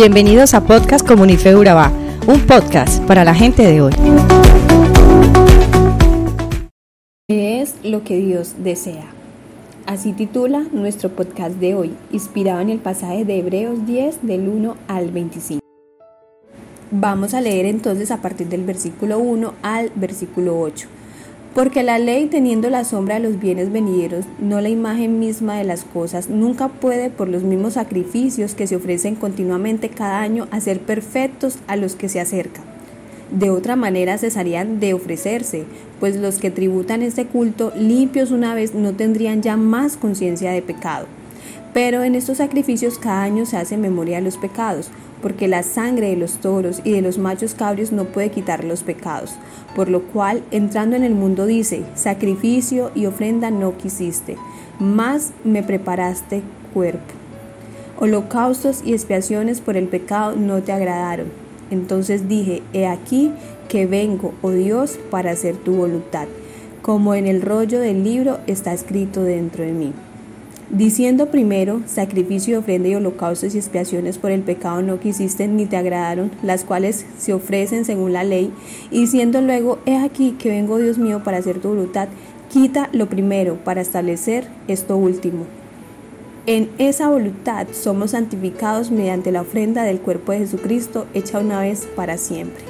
Bienvenidos a Podcast Comunife Urabá, un podcast para la gente de hoy. ¿Qué es lo que Dios desea? Así titula nuestro podcast de hoy, inspirado en el pasaje de Hebreos 10 del 1 al 25. Vamos a leer entonces a partir del versículo 1 al versículo 8. Porque la ley, teniendo la sombra de los bienes venideros, no la imagen misma de las cosas, nunca puede, por los mismos sacrificios que se ofrecen continuamente cada año, hacer perfectos a los que se acercan. De otra manera cesarían de ofrecerse, pues los que tributan este culto, limpios una vez, no tendrían ya más conciencia de pecado. Pero en estos sacrificios cada año se hace memoria de los pecados, porque la sangre de los toros y de los machos cabrios no puede quitar los pecados. Por lo cual, entrando en el mundo dice, sacrificio y ofrenda no quisiste, más me preparaste cuerpo. Holocaustos y expiaciones por el pecado no te agradaron. Entonces dije, he aquí que vengo, oh Dios, para hacer tu voluntad, como en el rollo del libro está escrito dentro de mí diciendo primero, sacrificio y ofrenda y holocaustos y expiaciones por el pecado no quisiste ni te agradaron, las cuales se ofrecen según la ley, y diciendo luego, he aquí que vengo Dios mío para hacer tu voluntad, quita lo primero para establecer esto último. En esa voluntad somos santificados mediante la ofrenda del cuerpo de Jesucristo hecha una vez para siempre.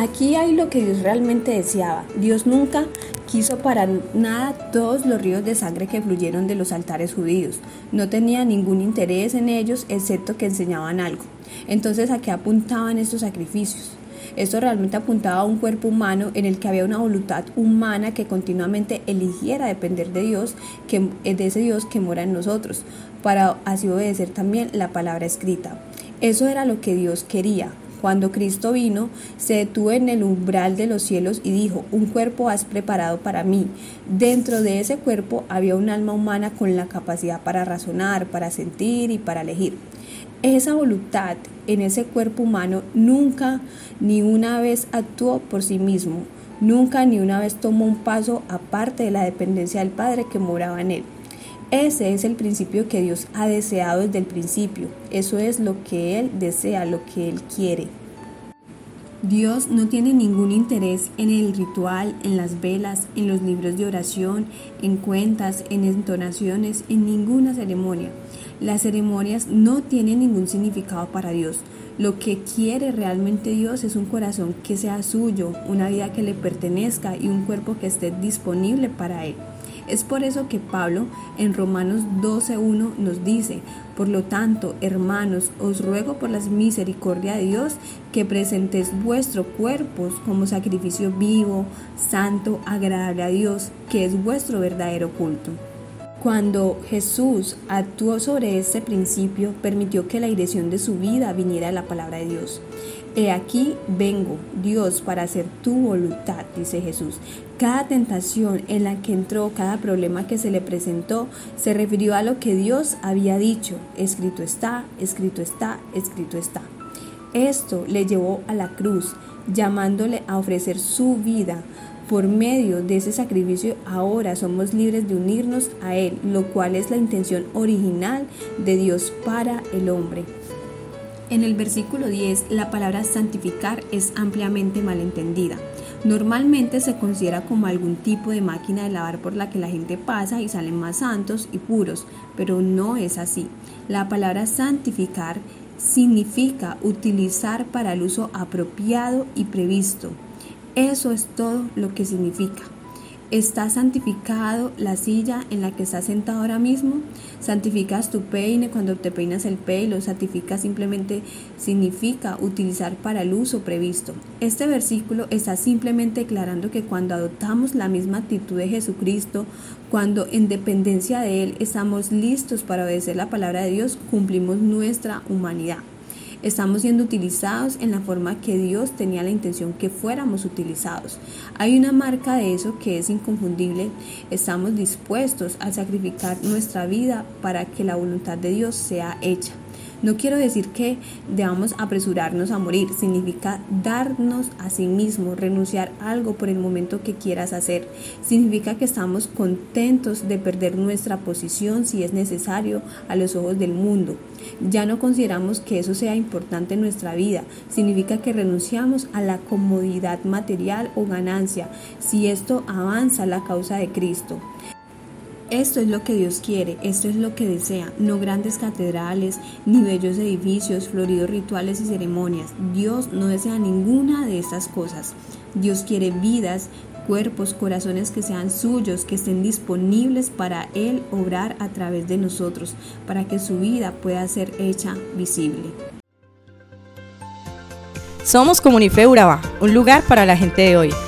Aquí hay lo que Dios realmente deseaba. Dios nunca quiso para nada todos los ríos de sangre que fluyeron de los altares judíos. No tenía ningún interés en ellos excepto que enseñaban algo. Entonces, ¿a qué apuntaban estos sacrificios? Esto realmente apuntaba a un cuerpo humano en el que había una voluntad humana que continuamente eligiera depender de Dios, que, de ese Dios que mora en nosotros, para así obedecer también la palabra escrita. Eso era lo que Dios quería, cuando Cristo vino, se detuvo en el umbral de los cielos y dijo, un cuerpo has preparado para mí. Dentro de ese cuerpo había un alma humana con la capacidad para razonar, para sentir y para elegir. Esa voluntad en ese cuerpo humano nunca ni una vez actuó por sí mismo, nunca ni una vez tomó un paso aparte de la dependencia del Padre que moraba en él. Ese es el principio que Dios ha deseado desde el principio. Eso es lo que Él desea, lo que Él quiere. Dios no tiene ningún interés en el ritual, en las velas, en los libros de oración, en cuentas, en entonaciones, en ninguna ceremonia. Las ceremonias no tienen ningún significado para Dios. Lo que quiere realmente Dios es un corazón que sea suyo, una vida que le pertenezca y un cuerpo que esté disponible para Él. Es por eso que Pablo en Romanos 12.1 nos dice, por lo tanto, hermanos, os ruego por la misericordia de Dios que presentéis vuestros cuerpos como sacrificio vivo, santo, agradable a Dios, que es vuestro verdadero culto. Cuando Jesús actuó sobre este principio, permitió que la dirección de su vida viniera a la palabra de Dios. He aquí vengo, Dios, para hacer tu voluntad, dice Jesús. Cada tentación en la que entró, cada problema que se le presentó, se refirió a lo que Dios había dicho. Escrito está, escrito está, escrito está. Esto le llevó a la cruz, llamándole a ofrecer su vida. Por medio de ese sacrificio ahora somos libres de unirnos a Él, lo cual es la intención original de Dios para el hombre. En el versículo 10, la palabra santificar es ampliamente malentendida. Normalmente se considera como algún tipo de máquina de lavar por la que la gente pasa y salen más santos y puros, pero no es así. La palabra santificar significa utilizar para el uso apropiado y previsto. Eso es todo lo que significa. ¿Está santificado la silla en la que estás sentado ahora mismo? ¿Santificas tu peine cuando te peinas el pelo? ¿Santifica simplemente significa utilizar para el uso previsto? Este versículo está simplemente declarando que cuando adoptamos la misma actitud de Jesucristo, cuando en dependencia de Él estamos listos para obedecer la palabra de Dios, cumplimos nuestra humanidad. Estamos siendo utilizados en la forma que Dios tenía la intención que fuéramos utilizados. Hay una marca de eso que es inconfundible. Estamos dispuestos a sacrificar nuestra vida para que la voluntad de Dios sea hecha. No quiero decir que debamos apresurarnos a morir, significa darnos a sí mismo, renunciar a algo por el momento que quieras hacer. Significa que estamos contentos de perder nuestra posición si es necesario a los ojos del mundo. Ya no consideramos que eso sea importante en nuestra vida. Significa que renunciamos a la comodidad material o ganancia si esto avanza la causa de Cristo. Esto es lo que Dios quiere, esto es lo que desea, no grandes catedrales, ni bellos edificios, floridos rituales y ceremonias. Dios no desea ninguna de estas cosas. Dios quiere vidas, cuerpos, corazones que sean suyos, que estén disponibles para Él obrar a través de nosotros, para que su vida pueda ser hecha visible. Somos Comunife Urabá, un lugar para la gente de hoy.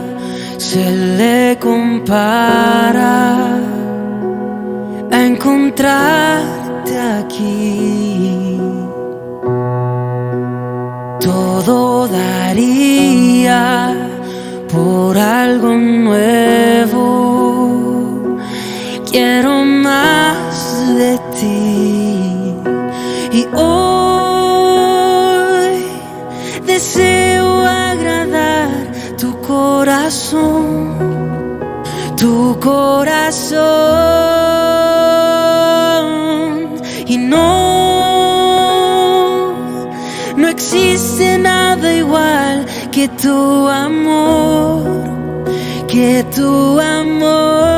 compara encontrarte aquí. Todo daría por algo nuevo. Quiero más de ti. Y hoy deseo agradar tu corazón, tu corazón. Y no, no existe nada igual que tu amor, que tu amor.